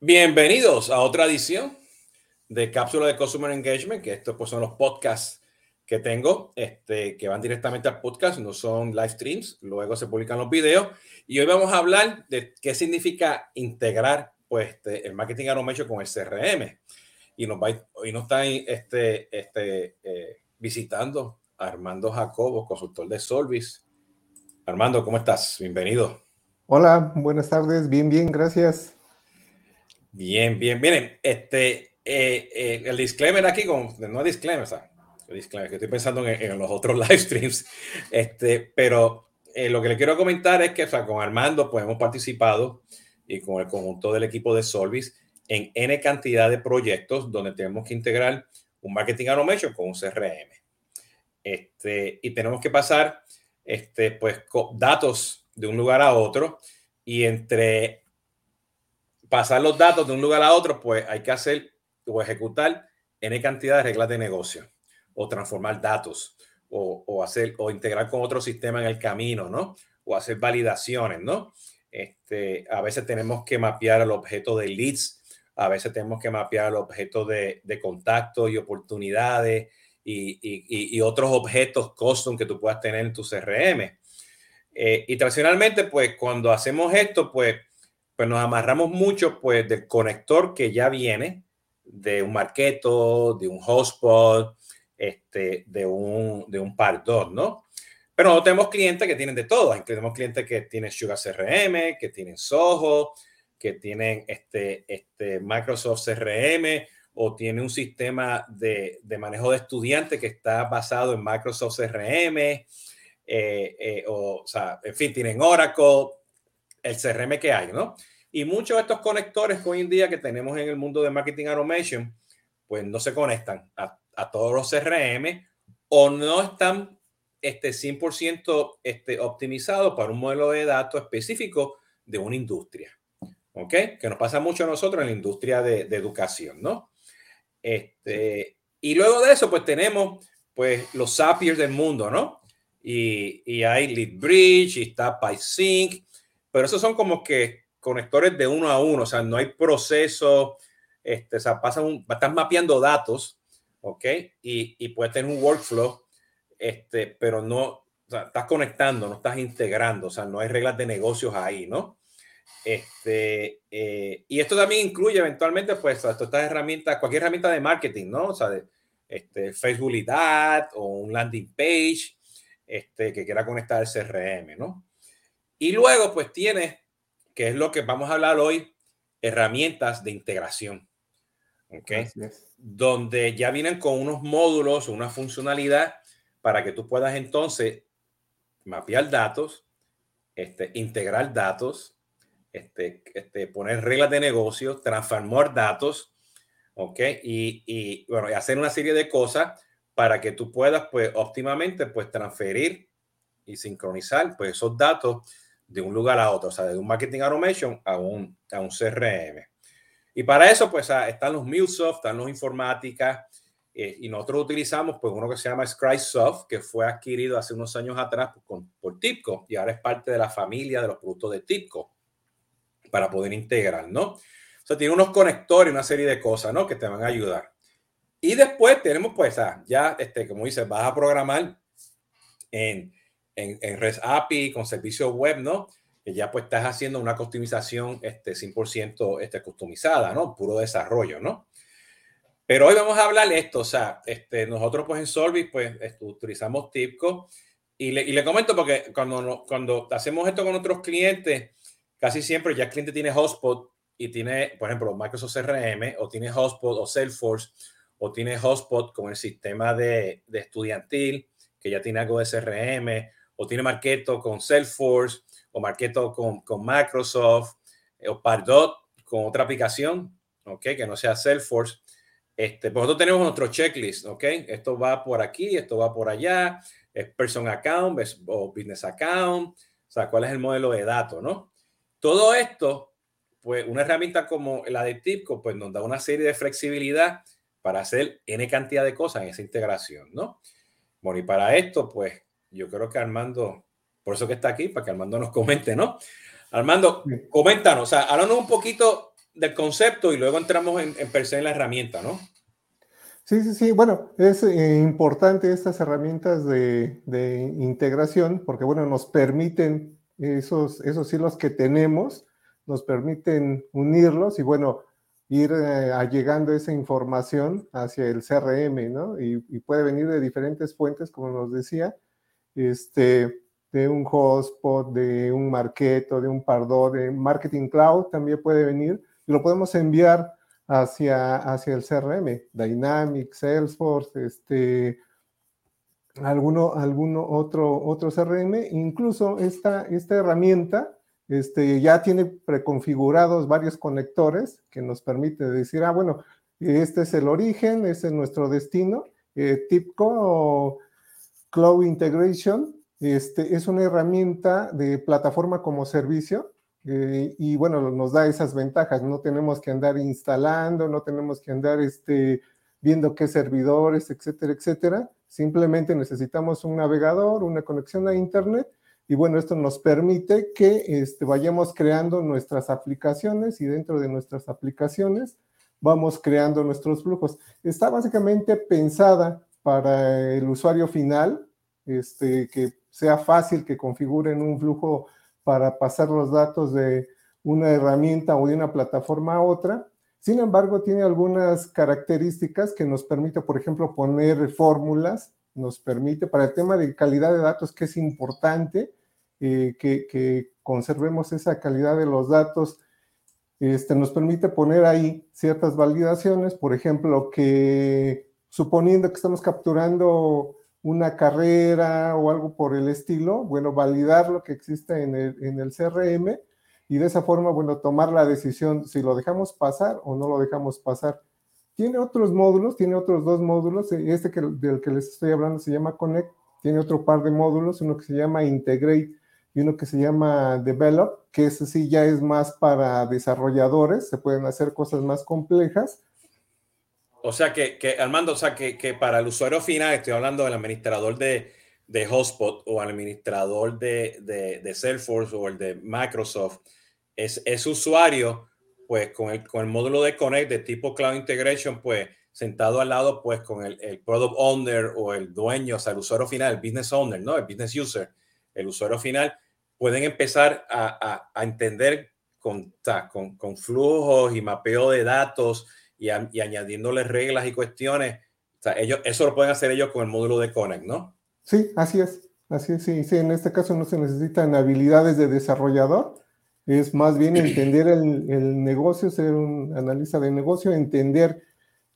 Bienvenidos a otra edición de Cápsula de Customer Engagement, que estos pues, son los podcasts que tengo, este, que van directamente al podcast, no son live streams, luego se publican los videos. Y hoy vamos a hablar de qué significa integrar pues, este, el marketing automation con el CRM. Y nos, va, hoy nos está este, este, eh, visitando Armando Jacobo, consultor de Solvis. Armando, ¿cómo estás? Bienvenido. Hola, buenas tardes, bien, bien, gracias. Bien, bien. Miren, este, eh, eh, el disclaimer aquí, con, no disclaimer, o sea, disclaimer, que estoy pensando en, los otros live streams, este, pero eh, lo que le quiero comentar es que o sea, con Armando pues hemos participado y con el conjunto del equipo de Solvis en N cantidad de proyectos donde tenemos que integrar un marketing automation con un CRM. Este, y tenemos que pasar este, pues, datos de un lugar a otro y entre pasar los datos de un lugar a otro, pues hay que hacer o ejecutar N cantidad de reglas de negocio o transformar datos o, hacer o integrar con otro sistema en el camino, ¿no? O hacer validaciones, ¿no? Este, a veces tenemos que mapear el objeto de leads, a veces tenemos que mapear el objeto de, de contactos y oportunidades y, y, otros objetos custom que tú puedas tener en tu CRM. Eh, y tradicionalmente, pues cuando hacemos esto, pues pues nos amarramos mucho pues del conector que ya viene de un Marketo, de un Hotspot, este, de un, de un Pardot, ¿no? Pero no tenemos clientes que tienen de todo. Tenemos clientes que tienen Sugar CRM, que tienen Soho, que tienen este, este Microsoft CRM o tiene un sistema de, de manejo de estudiantes que está basado en Microsoft CRM, eh, eh, o, o sea, en fin, tienen Oracle, el CRM que hay, ¿no? Y muchos de estos conectores que hoy en día que tenemos en el mundo de marketing automation, pues no se conectan a, a todos los CRM o no están este, 100% este, optimizados para un modelo de datos específico de una industria. ¿Ok? Que nos pasa mucho a nosotros en la industria de, de educación, ¿no? Este, y luego de eso, pues tenemos pues los Zapiers del mundo, ¿no? Y, y hay LeadBridge y está PySync pero esos son como que conectores de uno a uno, o sea, no hay proceso, este, o sea, pasan estás mapeando datos, ¿ok? Y, y puedes tener un workflow, este, pero no, o sea, estás conectando, no estás integrando, o sea, no hay reglas de negocios ahí, ¿no? Este, eh, y esto también incluye eventualmente, pues, estas herramientas, cualquier herramienta de marketing, ¿no? O sea, de, este, Facebook o un landing page, este, que quiera conectar al CRM, ¿no? Y luego, pues tienes, que es lo que vamos a hablar hoy, herramientas de integración. ¿Ok? Donde ya vienen con unos módulos, una funcionalidad para que tú puedas entonces mapear datos, este, integrar datos, este, este, poner reglas de negocio, transformar datos, ¿ok? Y, y, bueno, hacer una serie de cosas para que tú puedas, pues, óptimamente, pues, transferir y sincronizar, pues, esos datos de un lugar a otro, o sea, de un marketing automation a un, a un CRM. Y para eso, pues, ah, están los MuleSoft, están los informáticas, eh, y nosotros utilizamos, pues, uno que se llama Scribesoft, que fue adquirido hace unos años atrás por, por Tipco, y ahora es parte de la familia de los productos de Tipco, para poder integrar, ¿no? O sea, tiene unos conectores, una serie de cosas, ¿no? Que te van a ayudar. Y después tenemos, pues, ah, ya, este, como dices, vas a programar en en, en REST API, con servicios web, ¿no? Que ya pues estás haciendo una customización este, 100% este, customizada, ¿no? Puro desarrollo, ¿no? Pero hoy vamos a hablar de esto, o sea, este, nosotros pues en Solvis pues utilizamos Tipco y le, y le comento porque cuando, cuando hacemos esto con otros clientes, casi siempre ya el cliente tiene Hotspot y tiene, por ejemplo, Microsoft CRM o tiene Hotspot o Salesforce o tiene Hotspot con el sistema de, de estudiantil que ya tiene algo de CRM o tiene Marketo con Salesforce, o Marketo con, con Microsoft, eh, o Pardot con otra aplicación, ¿ok? Que no sea Salesforce. Este, pues nosotros tenemos nuestro checklist, ¿ok? Esto va por aquí, esto va por allá, es person account o business account, o sea, cuál es el modelo de datos, ¿no? Todo esto, pues una herramienta como la de Tipco, pues nos da una serie de flexibilidad para hacer N cantidad de cosas en esa integración, ¿no? Bueno, y para esto, pues yo creo que Armando, por eso que está aquí, para que Armando nos comente, ¿no? Armando, coméntanos, o sea, háblanos un poquito del concepto y luego entramos en, en per se en la herramienta, ¿no? Sí, sí, sí. Bueno, es eh, importante estas herramientas de, integración porque, bueno, nos permiten esos, esos hilos que tenemos, nos permiten unirlos y, bueno, ir eh, allegando esa información hacia el CRM, ¿no? Y, puede venir de diferentes fuentes, como nos decía, este, de un hotspot, de un marketo, de un pardo, de marketing cloud también puede venir y lo podemos enviar hacia, hacia el CRM, Dynamics, Salesforce, este, alguno, alguno otro, otro CRM, incluso esta, esta herramienta este, ya tiene preconfigurados varios conectores que nos permite decir, ah, bueno, este es el origen, este es nuestro destino. Eh, TIPCO Cloud Integration este, es una herramienta de plataforma como servicio eh, y bueno, nos da esas ventajas. No tenemos que andar instalando, no tenemos que andar este, viendo qué servidores, etcétera, etcétera. Simplemente necesitamos un navegador, una conexión a Internet y bueno, esto nos permite que este, vayamos creando nuestras aplicaciones y dentro de nuestras aplicaciones vamos creando nuestros flujos. Está básicamente pensada para el usuario final, este, que sea fácil que configuren un flujo para pasar los datos de una herramienta o de una plataforma a otra. Sin embargo, tiene algunas características que nos permite, por ejemplo, poner fórmulas, nos permite para el tema de calidad de datos, que es importante eh, que, conservemos esa calidad de los datos, este, nos permite poner ahí ciertas validaciones, por ejemplo, que suponiendo que estamos capturando una carrera o algo por el estilo, bueno, validar lo que existe en el, en CRM y de esa forma, bueno, tomar la decisión si lo dejamos pasar o no lo dejamos pasar. Tiene otros módulos, tiene otros dos módulos, este que, del que les estoy hablando se llama Connect, tiene otro par de módulos, uno que se llama Integrate y uno que se llama Develop, que ese sí ya es más para desarrolladores, se pueden hacer cosas más complejas o sea que, que Armando, o sea que, que, para el usuario final, estoy hablando del administrador de, de Hotspot o administrador de, de, de, Salesforce o el de Microsoft, es, es usuario, pues con el, con el módulo de Connect de tipo Cloud Integration, pues sentado al lado, pues con el, el, Product Owner o el dueño, o sea, el usuario final, el Business Owner, ¿no? El Business User, el usuario final, pueden empezar a, a, a entender con, con, con flujos y mapeo de datos y, añadiéndole reglas y cuestiones. O sea, ellos, eso lo pueden hacer ellos con el módulo de Connect, ¿no? Sí, así es. Así es, sí, sí. En este caso no se necesitan habilidades de desarrollador, es más bien entender el, el negocio, ser un analista de negocio, entender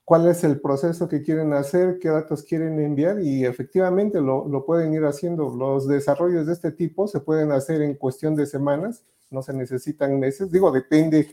cuál es el proceso que quieren hacer, qué datos quieren enviar y efectivamente lo, lo, pueden ir haciendo. Los desarrollos de este tipo se pueden hacer en cuestión de semanas, no se necesitan meses. Digo, depende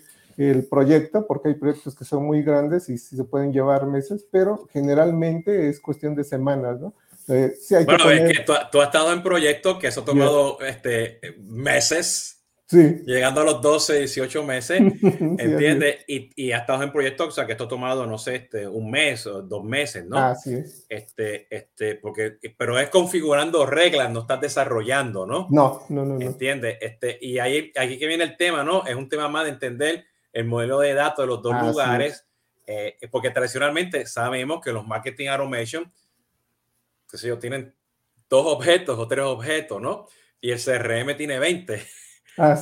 el proyecto, porque hay proyectos que son muy grandes y sí se pueden llevar meses, pero generalmente es cuestión de semanas, ¿no? Eh, hay bueno, es que tú, has estado en proyectos que eso ha tomado este, meses, sí. llegando a los 12, 18 meses, ¿entiendes? y, y has estado en proyectos, o sea, que esto ha tomado, no sé, este, un mes o dos meses, ¿no? Así es. Este, este, porque, pero es configurando reglas, no estás desarrollando, ¿no? No, no, no. no. ¿Entiendes? Este, y ahí, aquí que viene el tema, ¿no? Es un tema más de entender el modelo de datos de los dos lugares, eh, porque tradicionalmente sabemos que los marketing automation, que sé yo, tienen dos objetos o tres objetos, ¿no? Y el CRM tiene 20,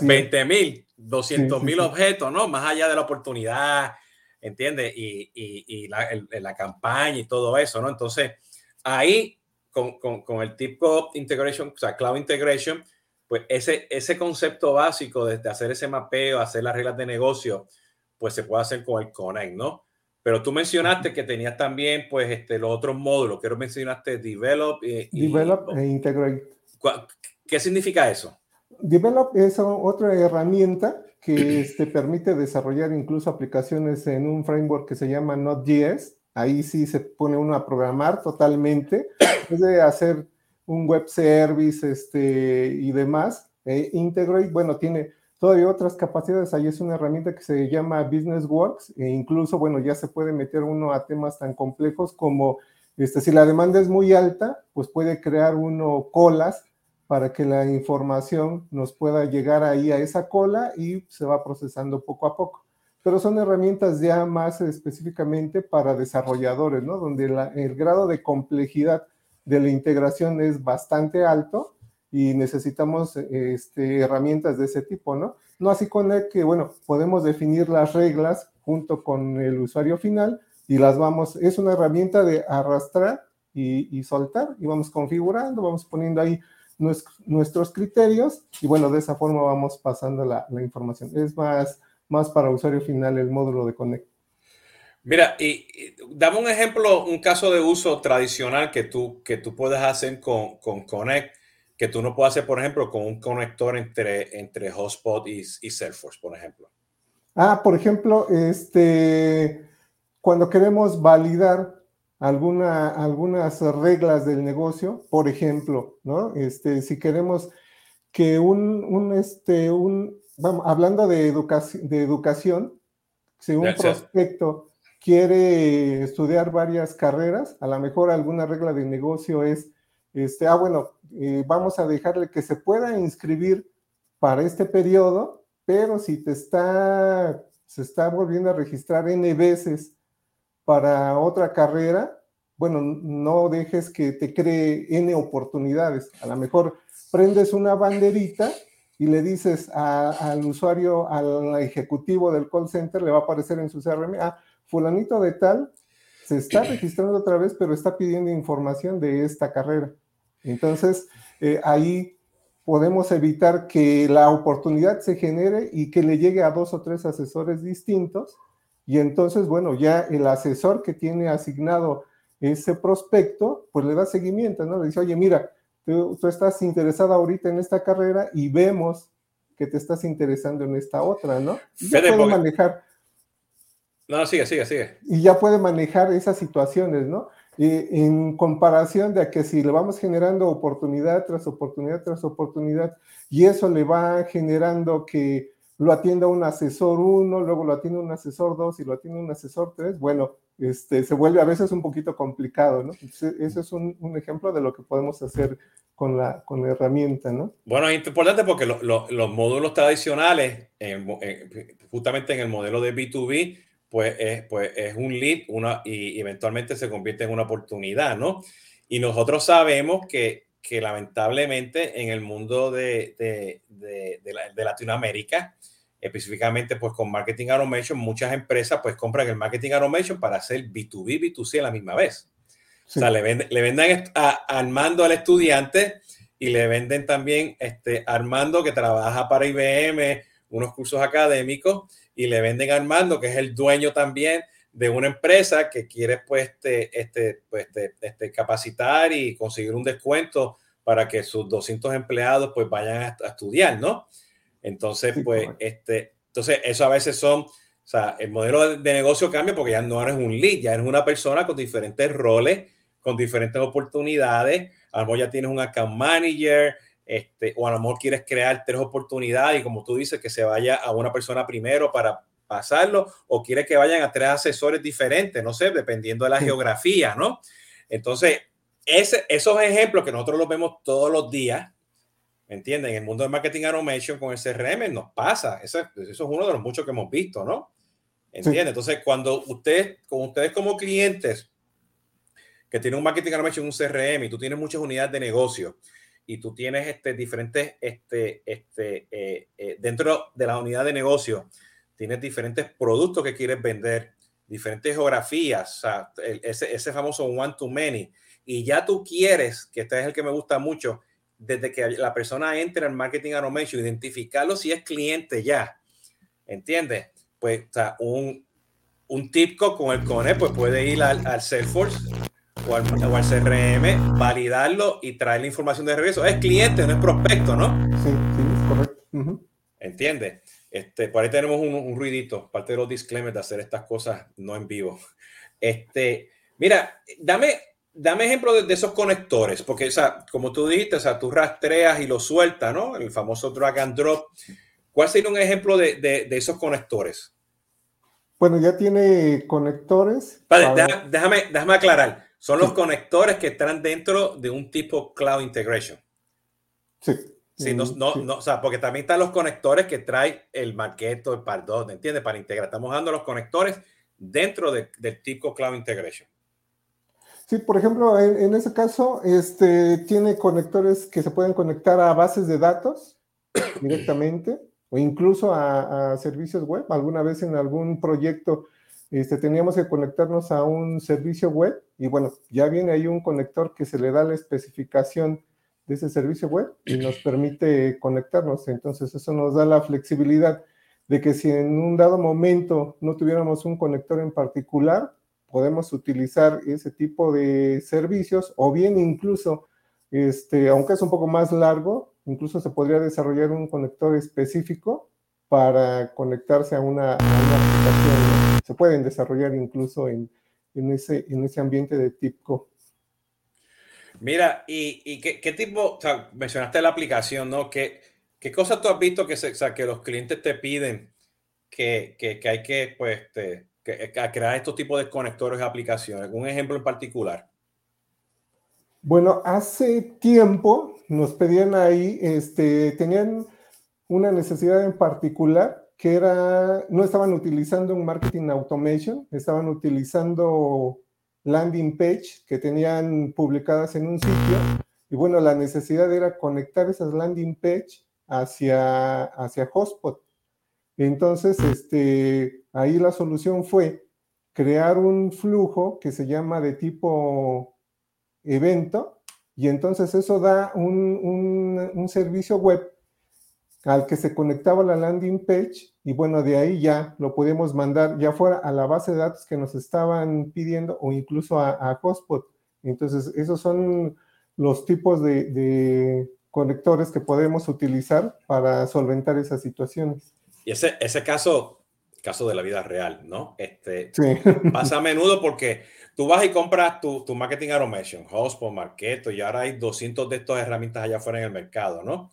20 mil, 200 mil objetos, ¿no? Más allá de la oportunidad, ¿entiendes? Y, y, y la, la, campaña y todo eso, ¿no? Entonces, ahí con, con, con el tipo integration, o sea, cloud integration, pues ese, ese concepto básico de, hacer ese mapeo, hacer las reglas de negocio, pues se puede hacer con el Connect, ¿no? Pero tú mencionaste que tenías también, pues, este, los otros módulos. Quiero mencionaste Develop y... Develop e Integrate. ¿Qué significa eso? Develop es otra herramienta que te permite desarrollar incluso aplicaciones en un framework que se llama Node.js. Ahí sí se pone uno a programar totalmente. Es de hacer un web service este, y demás. Eh, Integrate, bueno, tiene todavía otras capacidades. Ahí es una herramienta que se llama Business Works e incluso, bueno, ya se puede meter uno a temas tan complejos como, este, si la demanda es muy alta, pues puede crear uno colas para que la información nos pueda llegar ahí a esa cola y se va procesando poco a poco. pero son herramientas ya más específicamente para desarrolladores, ¿no? Donde el grado de complejidad de la integración es bastante alto y necesitamos este, herramientas de ese tipo, ¿no? No así con el que, bueno, podemos definir las reglas junto con el usuario final y las vamos, es una herramienta de arrastrar y, soltar y vamos configurando, vamos poniendo ahí nuestros criterios y bueno, de esa forma vamos pasando la, información. Es más, más para usuario final el módulo de Connect. Mira, y, dame un ejemplo, un caso de uso tradicional que tú, que tú puedes hacer con, con Connect que tú no puedes hacer, por ejemplo, con un conector entre, entre Hotspot y, y Salesforce, por ejemplo. Ah, por ejemplo, este, cuando queremos validar alguna, algunas reglas del negocio, por ejemplo, ¿no? Este, si queremos que un, un este, un, vamos, hablando de, educación, de educación, si un prospecto quiere estudiar varias carreras, a lo mejor alguna regla del negocio es este, ah, bueno, eh, vamos a dejarle que se pueda inscribir para este periodo, pero si te está, se está volviendo a registrar N veces para otra carrera, bueno, no dejes que te cree N oportunidades. A lo mejor prendes una banderita y le dices al usuario, al ejecutivo del call center, le va a aparecer en su CRM, ah, fulanito de tal, se está registrando otra vez, pero está pidiendo información de esta carrera. Entonces, eh, ahí podemos evitar que la oportunidad se genere y que le llegue a dos o tres asesores distintos. Y entonces, bueno, ya el asesor que tiene asignado ese prospecto, pues le da seguimiento, ¿no? Le dice, oye, mira, tú, estás interesado ahorita en esta carrera y vemos que te estás interesando en esta otra, ¿no? Y ya puede manejar. No, sigue, sigue, sigue. Y ya puede manejar esas situaciones, ¿no? en comparación de que si le vamos generando oportunidad tras oportunidad tras oportunidad y eso le va generando que lo atienda un asesor uno, luego lo atiende un asesor dos y lo atiende un asesor tres, bueno, este, se vuelve a veces un poquito complicado, ¿no? ese es un, ejemplo de lo que podemos hacer con la, con la herramienta, ¿no? Bueno, es importante porque los módulos tradicionales, justamente en el modelo de B2B, pues es, pues es un lead una, y eventualmente se convierte en una oportunidad, ¿no? Y nosotros sabemos que, que lamentablemente en el mundo de, de, de, Latinoamérica, específicamente pues con Marketing Automation, muchas empresas pues compran el Marketing Automation para hacer B2B, B2C a la misma vez. O sea, le, venden, le venden a, Armando al estudiante y le venden también este, Armando que trabaja para IBM, unos cursos académicos y le venden a Armando, que es el dueño también de una empresa que quiere pues, este, este, pues, este, este capacitar y conseguir un descuento para que sus 200 empleados pues vayan a, estudiar, ¿no? Entonces, pues, este, entonces eso a veces son, o sea, el modelo de, negocio cambia porque ya no eres un lead, ya eres una persona con diferentes roles, con diferentes oportunidades, a lo mejor ya tienes un account manager, este, o a lo mejor quieres crear tres oportunidades y como tú dices, que se vaya a una persona primero para pasarlo, o quieres que vayan a tres asesores diferentes, no sé, dependiendo de la geografía, ¿no? Entonces, ese, esos ejemplos que nosotros los vemos todos los días, ¿me entienden? En el mundo de marketing automation con el CRM nos pasa, eso, eso es uno de los muchos que hemos visto, ¿no? ¿Entienden? Entonces, cuando ustedes, como ustedes como clientes que tienen un marketing automation, un CRM y tú tienes muchas unidades de negocio, y tú tienes este, diferentes, este, este, eh, eh, dentro de la unidad de negocio, tienes diferentes productos que quieres vender, diferentes geografías, o sea, ese, ese famoso one to many, y ya tú quieres, que este es el que me gusta mucho, desde que la persona entre al marketing automation, identificarlo si es cliente ya, ¿entiendes? Pues, o sea, un, un tipco con el CONE, pues puede ir al, al Salesforce o al, CRM, validarlo y traer la información de regreso. Es cliente, no es prospecto, ¿no? Sí, sí, es correcto. ¿Entiendes? Este, por ahí tenemos un, ruidito, parte de los disclaimers de hacer estas cosas no en vivo. Este, mira, dame, dame ejemplo de, esos conectores, porque, o sea, como tú dijiste, o sea, tú rastreas y lo sueltas, ¿no? El famoso drag and drop. ¿Cuál sería un ejemplo de, de, esos conectores? Bueno, ya tiene conectores. déjame, déjame aclarar. Son los conectores que están dentro de un tipo Cloud Integration. Sí. Sí, no, no, no, o sea, porque también están los conectores que trae el maqueto, el pardon, ¿entiendes? Para integrar. Estamos dando los conectores dentro de, del tipo Cloud Integration. Sí, por ejemplo, en, ese caso, este, tiene conectores que se pueden conectar a bases de datos directamente o incluso a, a servicios web. Alguna vez en algún proyecto este, teníamos que conectarnos a un servicio web y bueno, ya viene ahí un conector que se le da la especificación de ese servicio web y nos permite conectarnos. Entonces eso nos da la flexibilidad de que si en un dado momento no tuviéramos un conector en particular, podemos utilizar ese tipo de servicios o bien incluso, este, aunque es un poco más largo, incluso se podría desarrollar un conector específico para conectarse a una, aplicación. Se pueden desarrollar incluso en, en, ese, en ese ambiente de TIPCO. Mira, ¿y, qué, tipo, o sea, mencionaste la aplicación, ¿no? ¿Qué, qué cosas tú has visto que, se, que los clientes te piden que, que, hay que, pues, crear estos tipos de conectores de aplicaciones? ¿Un ejemplo en particular? Bueno, hace tiempo nos pedían ahí, este, tenían una necesidad en particular que era, no estaban utilizando un marketing automation, estaban utilizando landing page que tenían publicadas en un sitio. Y bueno, la necesidad era conectar esas landing page hacia, hacia Hotspot. Entonces, este, ahí la solución fue crear un flujo que se llama de tipo evento y entonces eso da un, un, un servicio web al que se conectaba la landing page y bueno, de ahí ya lo podemos mandar ya fuera a la base de datos que nos estaban pidiendo o incluso a, a Hotspot. Entonces, esos son los tipos de, conectores que podemos utilizar para solventar esas situaciones. Y ese, ese caso, caso de la vida real, ¿no? Este, Pasa a menudo porque tú vas y compras tu, tu marketing automation, Hotspot, Marketo, y ahora hay 200 de estas herramientas allá afuera en el mercado, ¿no?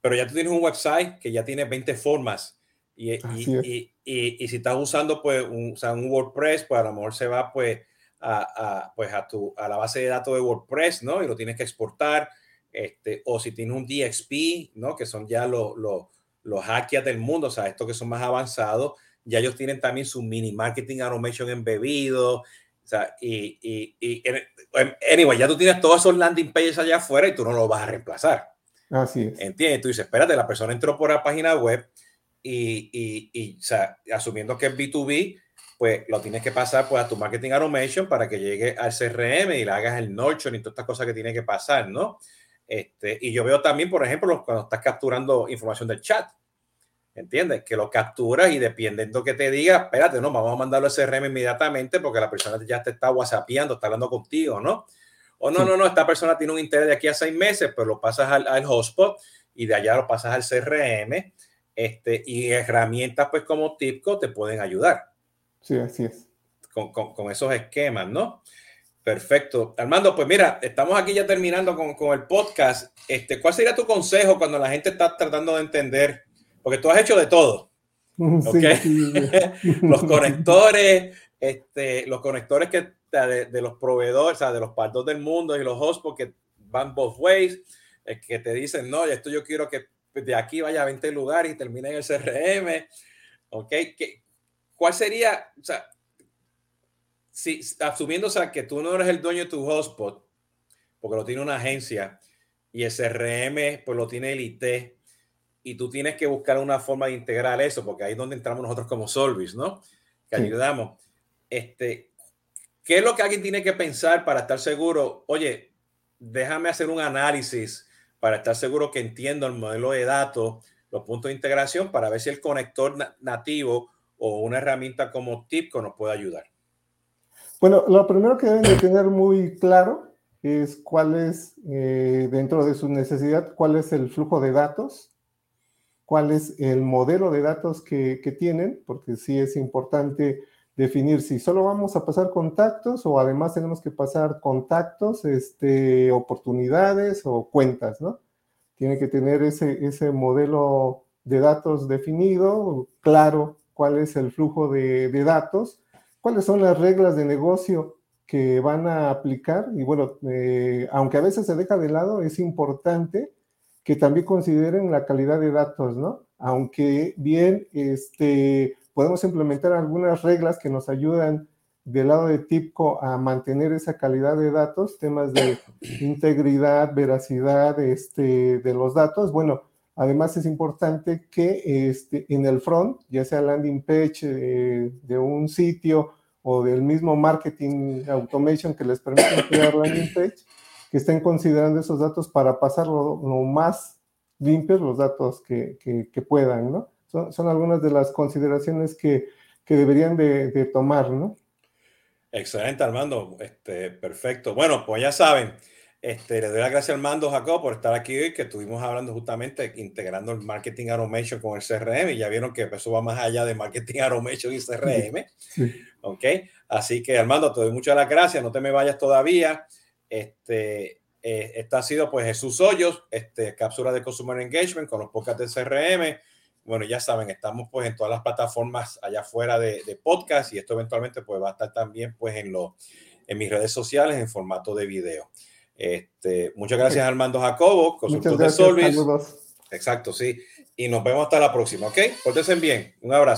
Pero ya tú tienes un website que ya tiene 20 formas y, y, y, y si estás usando pues un, o sea, un, WordPress, pues a lo mejor se va pues a, a, pues a, tu, a la base de datos de WordPress, ¿no? Y lo tienes que exportar. Este, o si tienes un DXP, ¿no? Que son ya los, los, los hackers del mundo, o sea, estos que son más avanzados, ya ellos tienen también su mini marketing automation embebido. O sea, y, y, y anyway, ya tú tienes todos esos landing pages allá afuera y tú no lo vas a reemplazar. Así es. ¿Entiendes? Tú dices, espérate, la persona entró por la página web y, y, y o sea, asumiendo que es B2B, pues lo tienes que pasar pues, a tu marketing automation para que llegue al CRM y le hagas el nurture y todas estas cosas que tiene que pasar, ¿no? Este, y yo veo también, por ejemplo, cuando estás capturando información del chat, ¿entiendes? Que lo capturas y dependiendo que te diga, espérate, no, vamos a mandarlo al CRM inmediatamente porque la persona ya te está whatsappeando, está hablando contigo, ¿no? O no, no, no, esta persona tiene un interés de aquí a seis meses, pero lo pasas al, al hotspot y de allá lo pasas al CRM. Este, y herramientas pues como Tipco te pueden ayudar. Sí, así es. Con, con, con, esos esquemas, ¿no? Perfecto. Armando, pues mira, estamos aquí ya terminando con, con, el podcast. Este, ¿Cuál sería tu consejo cuando la gente está tratando de entender? Porque tú has hecho de todo. ¿okay? Sí, sí. los conectores, este, los conectores que de, de, los proveedores, o sea, de los partos del mundo y los hosts, porque van both ways, es que te dicen, no, esto yo quiero que de aquí vaya a 20 lugares y termine en el CRM, ¿ok? ¿Qué, ¿Cuál sería, o sea, si, asumiendo o sea, que tú no eres el dueño de tu hotspot, porque lo tiene una agencia y el CRM pues lo tiene el IT, y tú tienes que buscar una forma de integrar eso, porque ahí es donde entramos nosotros como Solvis, ¿no? Que sí. ayudamos. Este, ¿Qué es lo que alguien tiene que pensar para estar seguro? Oye, déjame hacer un análisis para estar seguro que entiendo el modelo de datos, los puntos de integración, para ver si el conector nativo o una herramienta como TIPCO nos puede ayudar. Bueno, lo primero que deben de tener muy claro es cuál es, eh, dentro de su necesidad, cuál es el flujo de datos, cuál es el modelo de datos que, que tienen, porque sí es importante definir si solo vamos a pasar contactos o además tenemos que pasar contactos, este, oportunidades o cuentas, ¿no? Tiene que tener ese, ese modelo de datos definido, claro cuál es el flujo de, de, datos, cuáles son las reglas de negocio que van a aplicar y bueno, eh, aunque a veces se deja de lado, es importante que también consideren la calidad de datos, ¿no? Aunque bien este, podemos implementar algunas reglas que nos ayudan del lado de TIPCO a mantener esa calidad de datos, temas de integridad, veracidad este, de los datos. Bueno, además es importante que este, en el front, ya sea landing page eh, de un sitio o del mismo marketing automation que les permite crear landing page, que estén considerando esos datos para pasar lo, más limpios los datos que, que, puedan, ¿no? Son, son, algunas de las consideraciones que, que deberían de, de tomar, ¿no? Excelente, Armando. Este, perfecto. Bueno, pues ya saben, este, le doy las gracias a Armando Jacob por estar aquí hoy, que estuvimos hablando justamente integrando el marketing automation con el CRM y ya vieron que eso va más allá de marketing automation y CRM. Ok, así que Armando, te doy muchas las gracias, no te me vayas todavía. Este, eh, esta ha sido pues Jesús Hoyos, este, cápsula de Consumer Engagement con los podcasts de CRM bueno, ya saben, estamos pues en todas las plataformas allá afuera de, podcast y esto eventualmente pues va a estar también pues en, lo, en mis redes sociales en formato de video. Este, muchas gracias Armando Jacobo, consultor de Solvis. Exacto, sí. Y nos vemos hasta la próxima, ¿ok? Pórtense bien. Un abrazo.